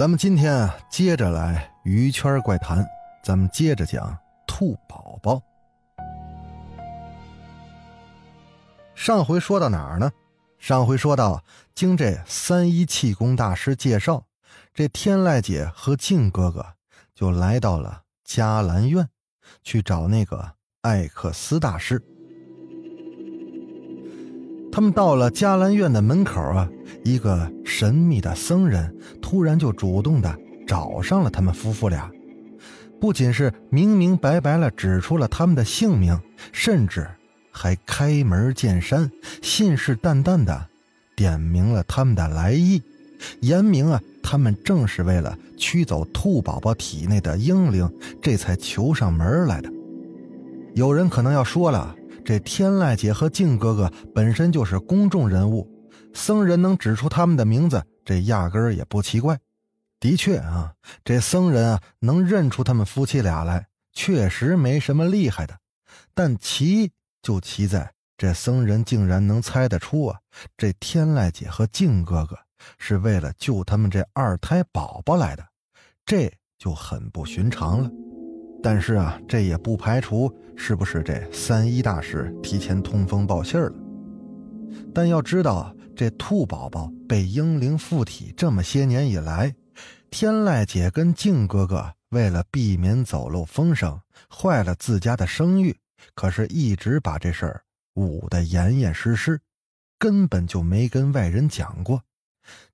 咱们今天啊，接着来鱼圈怪谈，咱们接着讲兔宝宝。上回说到哪儿呢？上回说到，经这三一气功大师介绍，这天籁姐和静哥哥就来到了迦兰院，去找那个艾克斯大师。他们到了迦兰院的门口啊，一个神秘的僧人突然就主动的找上了他们夫妇俩，不仅是明明白白了指出了他们的姓名，甚至还开门见山、信誓旦旦的点明了他们的来意，言明啊，他们正是为了驱走兔宝宝体内的婴灵，这才求上门来的。有人可能要说了。这天籁姐和静哥哥本身就是公众人物，僧人能指出他们的名字，这压根儿也不奇怪。的确啊，这僧人啊能认出他们夫妻俩来，确实没什么厉害的。但奇就奇在这僧人竟然能猜得出啊，这天籁姐和静哥哥是为了救他们这二胎宝宝来的，这就很不寻常了。但是啊，这也不排除是不是这三一大师提前通风报信了。但要知道，这兔宝宝被婴灵附体这么些年以来，天籁姐跟静哥哥为了避免走漏风声，坏了自家的声誉，可是一直把这事儿捂得严严实实，根本就没跟外人讲过。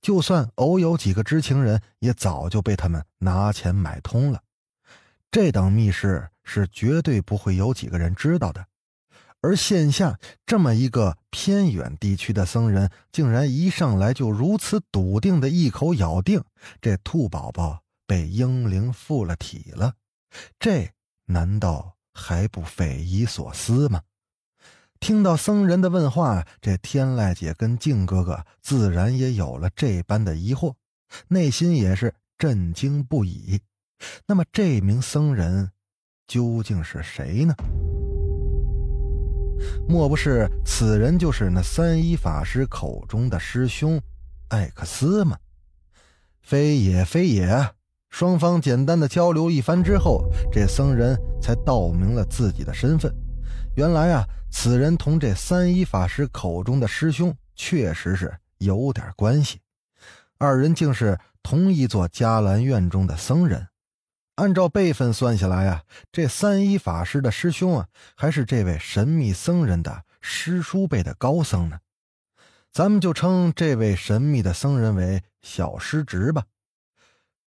就算偶有几个知情人，也早就被他们拿钱买通了。这等密事是绝对不会有几个人知道的，而线下这么一个偏远地区的僧人，竟然一上来就如此笃定的一口咬定这兔宝宝被婴灵附了体了，这难道还不匪夷所思吗？听到僧人的问话，这天籁姐跟静哥哥自然也有了这般的疑惑，内心也是震惊不已。那么这名僧人究竟是谁呢？莫不是此人就是那三一法师口中的师兄艾克斯吗？非也非也。双方简单的交流一番之后，这僧人才道明了自己的身份。原来啊，此人同这三一法师口中的师兄确实是有点关系，二人竟是同一座迦兰院中的僧人。按照辈分算下来啊，这三一法师的师兄啊，还是这位神秘僧人的师叔辈的高僧呢。咱们就称这位神秘的僧人为小师侄吧。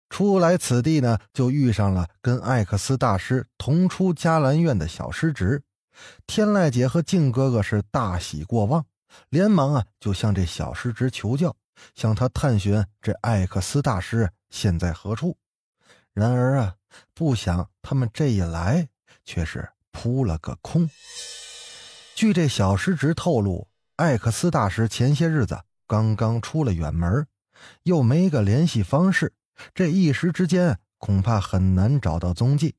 初来此地呢，就遇上了跟艾克斯大师同出迦兰院的小师侄。天籁姐和静哥哥是大喜过望，连忙啊就向这小师侄求教，向他探寻这艾克斯大师现在何处。然而啊，不想他们这一来，却是扑了个空。据这小师侄透露，艾克斯大师前些日子刚刚出了远门，又没个联系方式，这一时之间恐怕很难找到踪迹。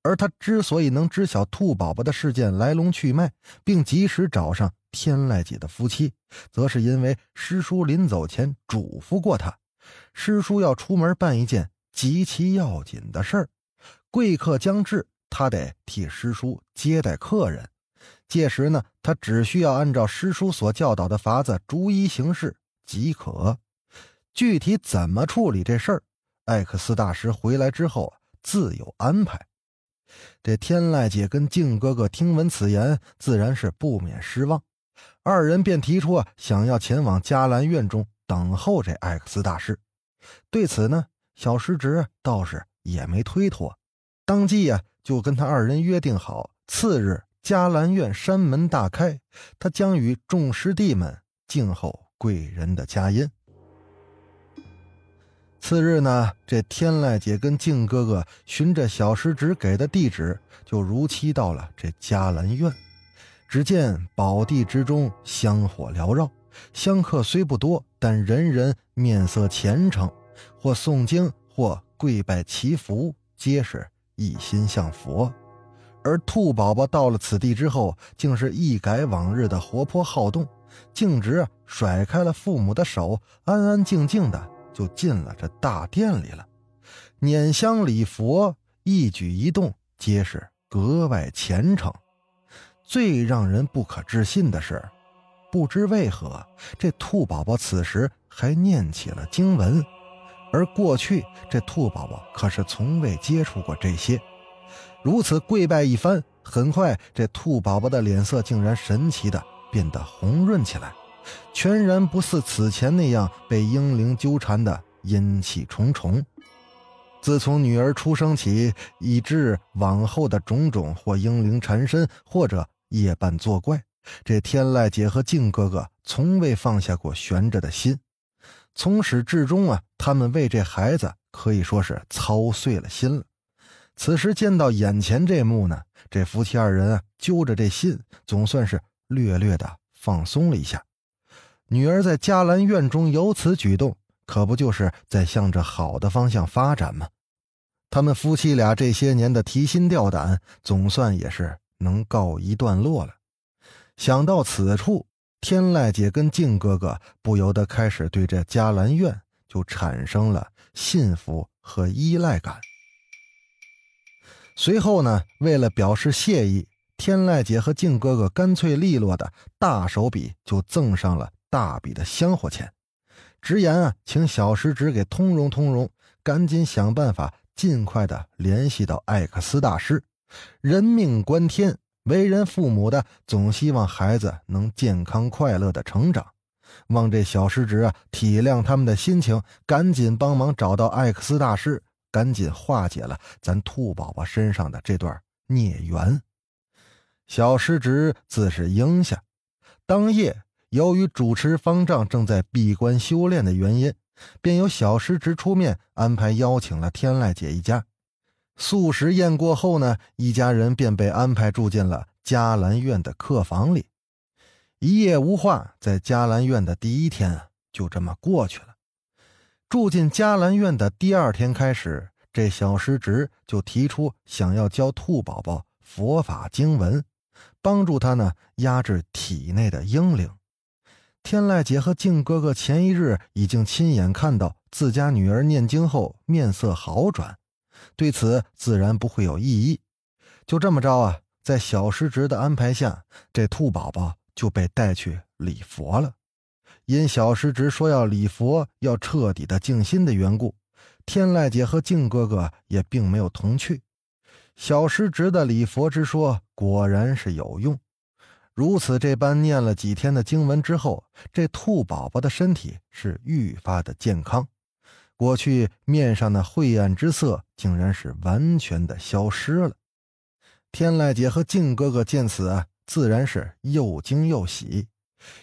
而他之所以能知晓兔宝宝的事件来龙去脉，并及时找上天籁姐的夫妻，则是因为师叔临走前嘱咐过他，师叔要出门办一件。极其要紧的事儿，贵客将至，他得替师叔接待客人。届时呢，他只需要按照师叔所教导的法子逐一行事即可。具体怎么处理这事儿，艾克斯大师回来之后自有安排。这天籁姐跟静哥哥听闻此言，自然是不免失望。二人便提出啊，想要前往迦兰院中等候这艾克斯大师。对此呢。小师侄倒是也没推脱，当即呀就跟他二人约定好，次日迦兰院山门大开，他将与众师弟们静候贵人的佳音。次日呢，这天籁姐跟静哥哥循着小石子给的地址，就如期到了这嘉兰院。只见宝地之中香火缭绕，香客虽不多，但人人面色虔诚，或诵经，或跪拜祈福，皆是一心向佛。而兔宝宝到了此地之后，竟是一改往日的活泼好动，径直甩开了父母的手，安安静静的就进了这大殿里了，拈香礼佛，一举一动皆是格外虔诚。最让人不可置信的是，不知为何，这兔宝宝此时还念起了经文，而过去这兔宝宝可是从未接触过这些。如此跪拜一番，很快这兔宝宝的脸色竟然神奇的变得红润起来，全然不似此前那样被婴灵纠缠的阴气重重。自从女儿出生起，以至往后的种种或婴灵缠身，或者……夜半作怪，这天籁姐和静哥哥从未放下过悬着的心，从始至终啊，他们为这孩子可以说是操碎了心了。此时见到眼前这幕呢，这夫妻二人啊，揪着这心，总算是略略的放松了一下。女儿在嘉兰院中有此举动，可不就是在向着好的方向发展吗？他们夫妻俩这些年的提心吊胆，总算也是。能告一段落了。想到此处，天籁姐跟静哥哥不由得开始对这嘉兰院就产生了信服和依赖感。随后呢，为了表示谢意，天籁姐和静哥哥干脆利落的大手笔就赠上了大笔的香火钱，直言啊，请小石子给通融通融，赶紧想办法尽快的联系到艾克斯大师。人命关天，为人父母的总希望孩子能健康快乐的成长。望这小师侄啊体谅他们的心情，赶紧帮忙找到艾克斯大师，赶紧化解了咱兔宝宝身上的这段孽缘。小师侄自是应下。当夜，由于主持方丈正在闭关修炼的原因，便由小师侄出面安排邀请了天籁姐一家。素食宴过后呢，一家人便被安排住进了迦兰院的客房里，一夜无话。在嘉兰院的第一天就这么过去了。住进嘉兰院的第二天开始，这小师侄就提出想要教兔宝宝佛法经文，帮助他呢压制体内的婴灵。天籁姐和静哥哥前一日已经亲眼看到自家女儿念经后面色好转。对此自然不会有异议。就这么着啊，在小师侄的安排下，这兔宝宝就被带去礼佛了。因小师侄说要礼佛，要彻底的静心的缘故，天籁姐和静哥哥也并没有同去。小师侄的礼佛之说果然是有用。如此这般念了几天的经文之后，这兔宝宝的身体是愈发的健康。过去面上的晦暗之色，竟然是完全的消失了。天籁姐和静哥哥见此，自然是又惊又喜。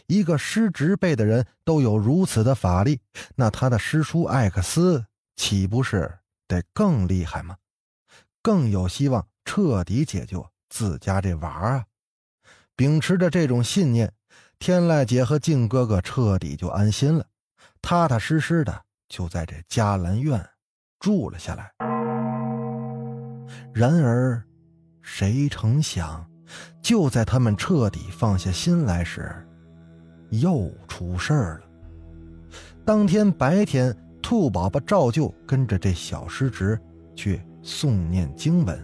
一个师侄辈的人都有如此的法力，那他的师叔艾克斯岂不是得更厉害吗？更有希望彻底解救自家这娃啊！秉持着这种信念，天籁姐和静哥哥彻底就安心了，踏踏实实的。就在这嘉兰院住了下来。然而，谁成想，就在他们彻底放下心来时，又出事儿了。当天白天，兔宝宝照旧跟着这小师侄去诵念经文。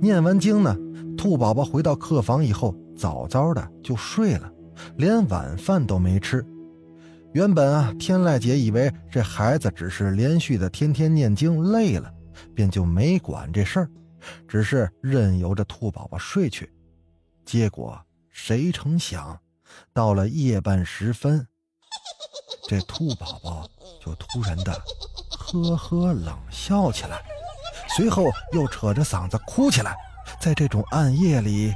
念完经呢，兔宝宝回到客房以后，早早的就睡了，连晚饭都没吃。原本啊，天籁姐以为这孩子只是连续的天天念经累了，便就没管这事儿，只是任由着兔宝宝睡去。结果谁成想，到了夜半时分，这兔宝宝就突然的呵呵冷笑起来，随后又扯着嗓子哭起来。在这种暗夜里，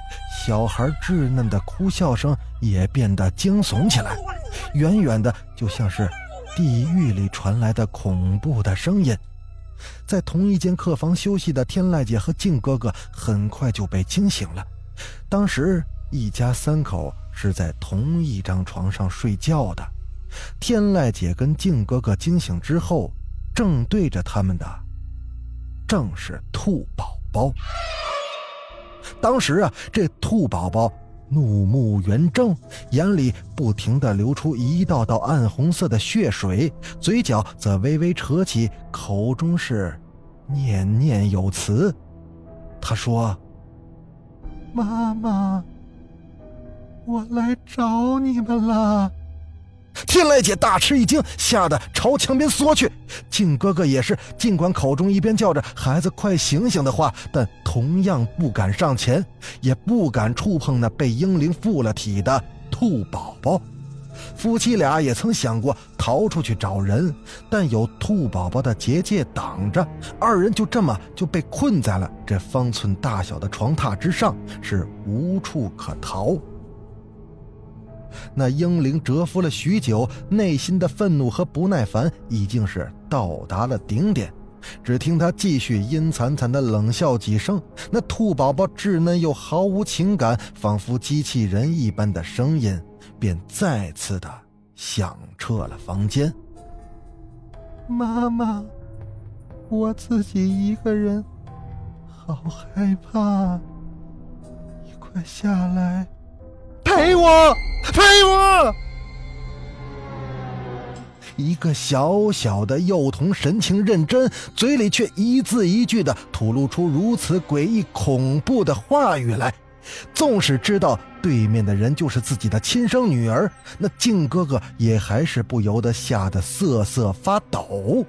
小孩稚嫩的哭笑声也变得惊悚起来。远远的，就像是地狱里传来的恐怖的声音。在同一间客房休息的天籁姐和静哥哥很快就被惊醒了。当时一家三口是在同一张床上睡觉的。天籁姐跟静哥哥惊醒之后，正对着他们的正是兔宝宝。当时啊，这兔宝宝怒目圆睁，眼里不停的流出一道道暗红色的血水，嘴角则微微扯起，口中是念念有词。他说：“妈妈，我来找你们了。”天籁姐大吃一惊，吓得朝墙边缩去。静哥哥也是，尽管口中一边叫着“孩子快醒醒”的话，但同样不敢上前，也不敢触碰那被婴灵附了体的兔宝宝。夫妻俩也曾想过逃出去找人，但有兔宝宝的结界挡着，二人就这么就被困在了这方寸大小的床榻之上，是无处可逃。那婴灵蛰伏了许久，内心的愤怒和不耐烦已经是到达了顶点。只听他继续阴惨惨的冷笑几声，那兔宝宝稚嫩又毫无情感，仿佛机器人一般的声音，便再次的响彻了房间。妈妈，我自己一个人，好害怕，你快下来。陪我，陪我！一个小小的幼童神情认真，嘴里却一字一句的吐露出如此诡异恐怖的话语来。纵使知道对面的人就是自己的亲生女儿，那靖哥哥也还是不由得吓得瑟瑟发抖。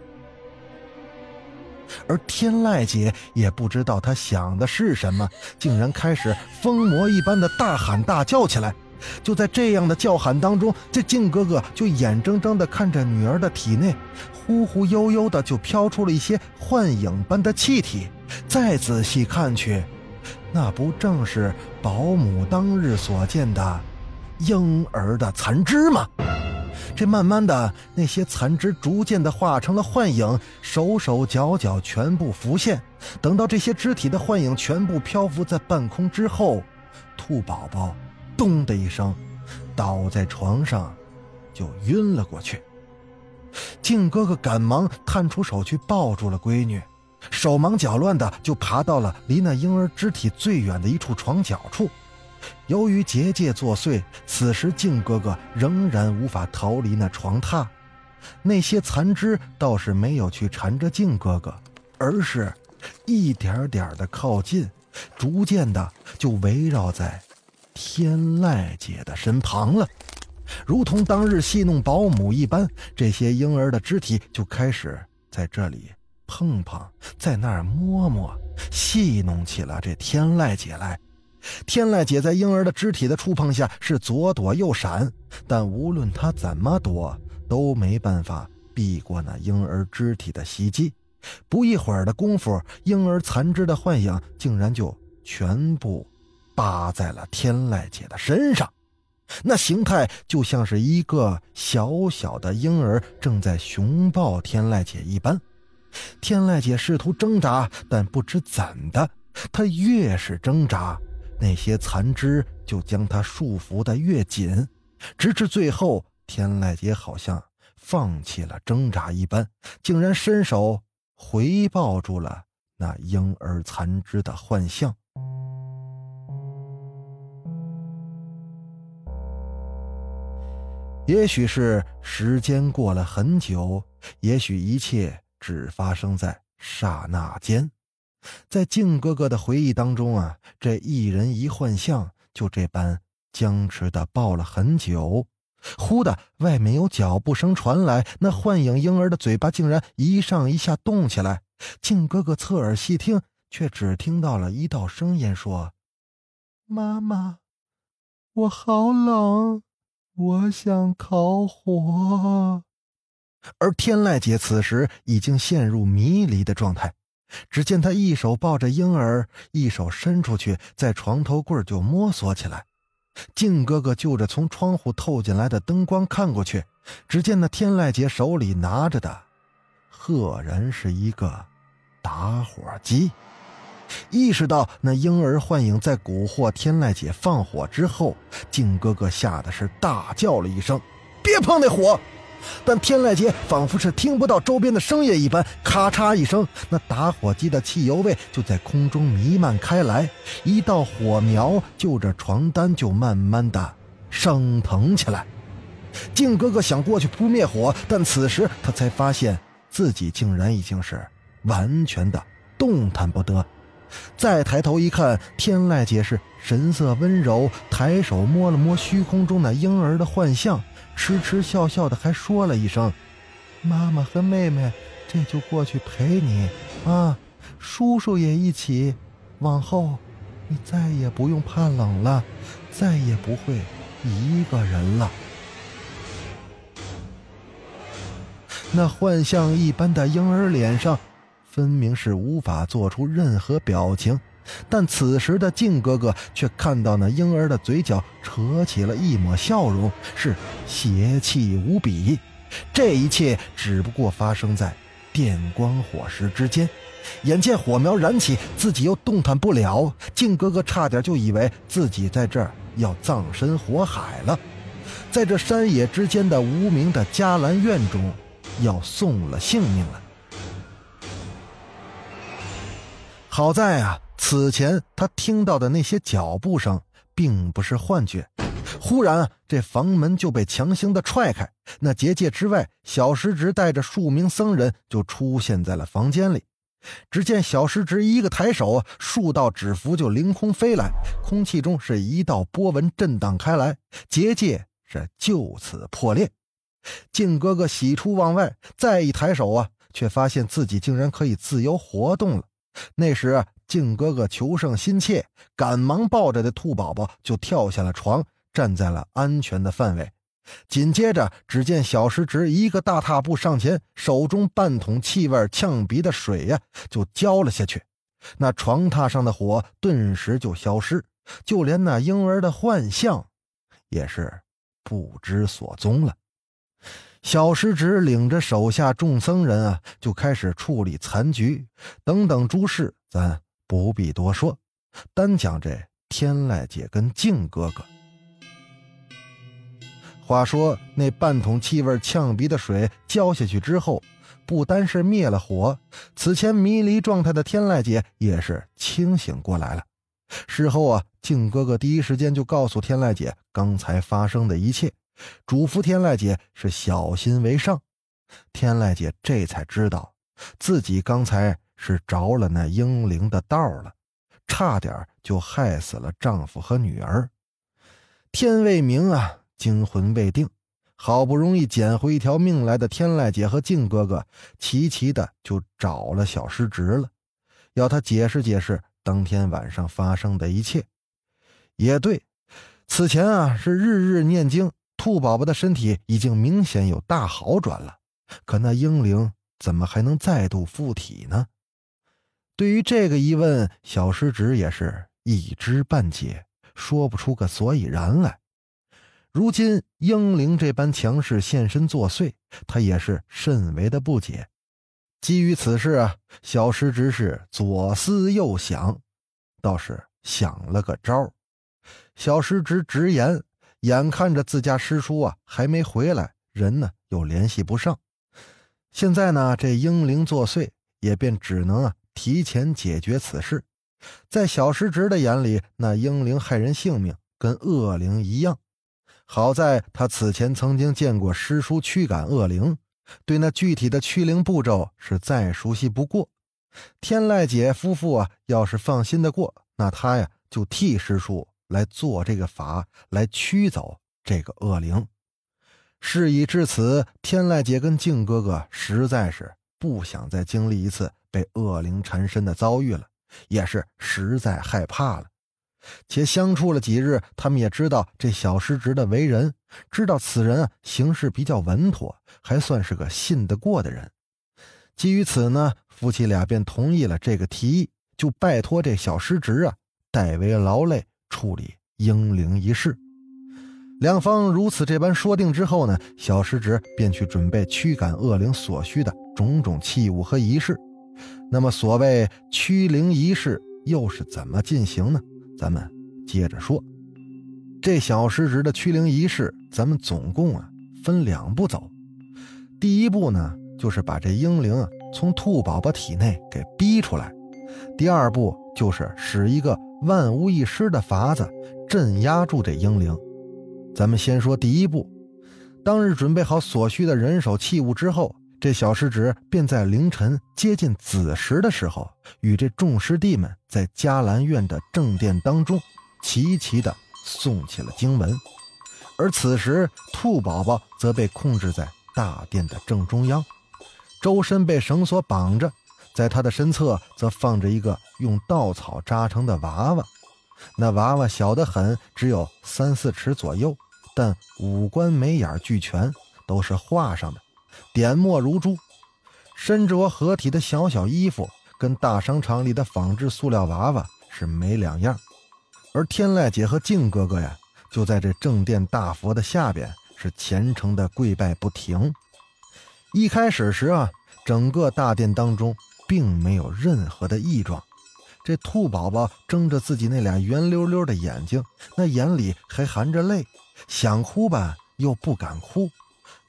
而天籁姐也不知道他想的是什么，竟然开始疯魔一般的大喊大叫起来。就在这样的叫喊当中，这静哥哥就眼睁睁地看着女儿的体内，忽忽悠悠的就飘出了一些幻影般的气体。再仔细看去，那不正是保姆当日所见的婴儿的残肢吗？这慢慢的，那些残肢逐渐的化成了幻影，手手脚脚全部浮现。等到这些肢体的幻影全部漂浮在半空之后，兔宝宝咚的一声倒在床上，就晕了过去。静哥哥赶忙探出手去抱住了闺女，手忙脚乱的就爬到了离那婴儿肢体最远的一处床角处。由于结界作祟，此时靖哥哥仍然无法逃离那床榻。那些残肢倒是没有去缠着靖哥哥，而是一点点的靠近，逐渐的就围绕在天籁姐的身旁了。如同当日戏弄保姆一般，这些婴儿的肢体就开始在这里碰碰，在那儿摸摸，戏弄起了这天籁姐来。天籁姐在婴儿的肢体的触碰下是左躲右闪，但无论她怎么躲，都没办法避过那婴儿肢体的袭击。不一会儿的功夫，婴儿残肢的幻影竟然就全部扒在了天籁姐的身上，那形态就像是一个小小的婴儿正在熊抱天籁姐一般。天籁姐试图挣扎，但不知怎的，她越是挣扎。那些残肢就将他束缚的越紧，直至最后，天籁姐好像放弃了挣扎一般，竟然伸手回抱住了那婴儿残肢的幻象。也许是时间过了很久，也许一切只发生在刹那间。在静哥哥的回忆当中啊，这一人一幻象就这般僵持的抱了很久。忽的，外面有脚步声传来，那幻影婴儿的嘴巴竟然一上一下动起来。静哥哥侧耳细听，却只听到了一道声音说：“妈妈，我好冷，我想烤火。”而天籁姐此时已经陷入迷离的状态。只见他一手抱着婴儿，一手伸出去，在床头柜就摸索起来。靖哥哥就着从窗户透进来的灯光看过去，只见那天籁姐手里拿着的，赫然是一个打火机。意识到那婴儿幻影在蛊惑天籁姐放火之后，靖哥哥吓得是大叫了一声：“别碰那火！”但天籁姐仿佛是听不到周边的声音一般，咔嚓一声，那打火机的汽油味就在空中弥漫开来，一道火苗就着床单就慢慢的升腾起来。靖哥哥想过去扑灭火，但此时他才发现自己竟然已经是完全的动弹不得。再抬头一看，天籁姐是神色温柔，抬手摸了摸虚空中那婴儿的幻象。痴痴笑笑的，还说了一声：“妈妈和妹妹，这就过去陪你啊，叔叔也一起。往后，你再也不用怕冷了，再也不会一个人了。”那幻象一般的婴儿脸上，分明是无法做出任何表情。但此时的靖哥哥却看到那婴儿的嘴角扯起了一抹笑容，是邪气无比。这一切只不过发生在电光火石之间。眼见火苗燃起，自己又动弹不了，靖哥哥差点就以为自己在这儿要葬身火海了，在这山野之间的无名的迦兰院中，要送了性命了。好在啊。此前他听到的那些脚步声，并不是幻觉。忽然，这房门就被强行的踹开，那结界之外，小石直带着数名僧人就出现在了房间里。只见小石直一个抬手，数道纸符就凌空飞来，空气中是一道波纹震荡开来，结界是就此破裂。靖哥哥喜出望外，再一抬手啊，却发现自己竟然可以自由活动了。那时。靖哥哥求胜心切，赶忙抱着的兔宝宝就跳下了床，站在了安全的范围。紧接着，只见小石直一个大踏步上前，手中半桶气味呛鼻的水呀，就浇了下去。那床榻上的火顿时就消失，就连那婴儿的幻象，也是不知所踪了。小石直领着手下众僧人啊，就开始处理残局，等等诸事，咱。不必多说，单讲这天籁姐跟靖哥哥。话说那半桶气味呛鼻的水浇下去之后，不单是灭了火，此前迷离状态的天籁姐也是清醒过来了。事后啊，靖哥哥第一时间就告诉天籁姐刚才发生的一切，嘱咐天籁姐是小心为上。天籁姐这才知道自己刚才。是着了那英灵的道了，差点就害死了丈夫和女儿。天未明啊，惊魂未定，好不容易捡回一条命来的天籁姐和靖哥哥，齐齐的就找了小师侄了，要他解释解释当天晚上发生的一切。也对，此前啊是日日念经，兔宝宝的身体已经明显有大好转了，可那婴灵怎么还能再度附体呢？对于这个疑问，小师侄也是一知半解，说不出个所以然来。如今英灵这般强势现身作祟，他也是甚为的不解。基于此事啊，小师侄是左思右想，倒是想了个招小师侄直言，眼看着自家师叔啊还没回来，人呢又联系不上，现在呢这英灵作祟，也便只能啊。提前解决此事，在小师侄的眼里，那婴灵害人性命，跟恶灵一样。好在他此前曾经见过师叔驱赶恶灵，对那具体的驱灵步骤是再熟悉不过。天籁姐夫妇啊，要是放心的过，那他呀就替师叔来做这个法，来驱走这个恶灵。事已至此，天籁姐跟靖哥哥实在是不想再经历一次。被恶灵缠身的遭遇了，也是实在害怕了。且相处了几日，他们也知道这小师侄的为人，知道此人啊行事比较稳妥，还算是个信得过的人。基于此呢，夫妻俩便同意了这个提议，就拜托这小师侄啊代为劳累处理婴灵一事。两方如此这般说定之后呢，小师侄便去准备驱赶恶灵所需的种种器物和仪式。那么，所谓驱灵仪式又是怎么进行呢？咱们接着说。这小师侄的驱灵仪式，咱们总共啊分两步走。第一步呢，就是把这婴灵啊从兔宝宝体内给逼出来；第二步就是使一个万无一失的法子镇压住这婴灵。咱们先说第一步。当日准备好所需的人手器物之后，这小师侄便在凌晨接近子时的时候，与这众师弟们在迦兰院的正殿当中齐齐的。诵起了经文，而此时兔宝宝则被控制在大殿的正中央，周身被绳索绑着，在他的身侧则放着一个用稻草扎成的娃娃。那娃娃小得很，只有三四尺左右，但五官眉眼俱全，都是画上的，点墨如珠。身着合体的小小衣服，跟大商场里的仿制塑料娃娃是没两样。而天籁姐和静哥哥呀，就在这正殿大佛的下边，是虔诚的跪拜不停。一开始时啊，整个大殿当中并没有任何的异状。这兔宝宝睁着自己那俩圆溜溜的眼睛，那眼里还含着泪，想哭吧又不敢哭，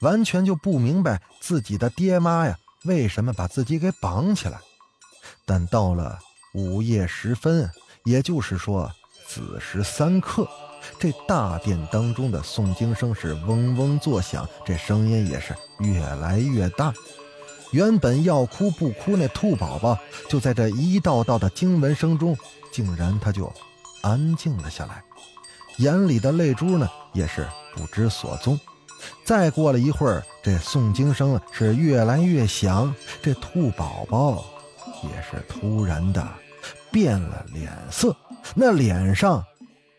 完全就不明白自己的爹妈呀为什么把自己给绑起来。但到了午夜时分，也就是说。子时三刻，这大殿当中的诵经声是嗡嗡作响，这声音也是越来越大。原本要哭不哭那兔宝宝，就在这一道道的经文声中，竟然他就安静了下来，眼里的泪珠呢也是不知所踪。再过了一会儿，这诵经声是越来越响，这兔宝宝也是突然的变了脸色。那脸上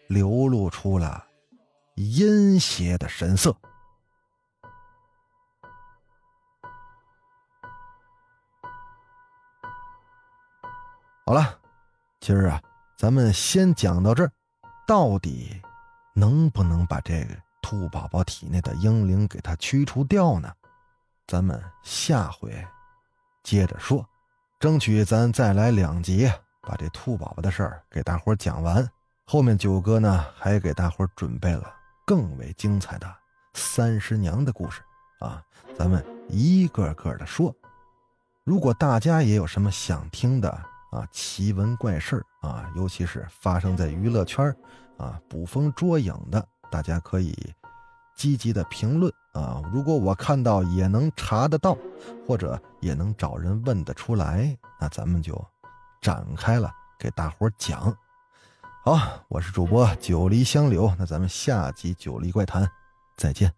流露出了阴邪的神色。好了，今儿啊，咱们先讲到这儿。到底能不能把这个兔宝宝体内的婴灵给它驱除掉呢？咱们下回接着说，争取咱再来两集。把这兔宝宝的事儿给大伙讲完，后面九哥呢还给大伙准备了更为精彩的三十娘的故事啊，咱们一个个的说。如果大家也有什么想听的啊奇闻怪事啊，尤其是发生在娱乐圈啊捕风捉影的，大家可以积极的评论啊。如果我看到也能查得到，或者也能找人问得出来，那咱们就。展开了，给大伙讲。好，我是主播九黎香柳，那咱们下集《九黎怪谈》再见。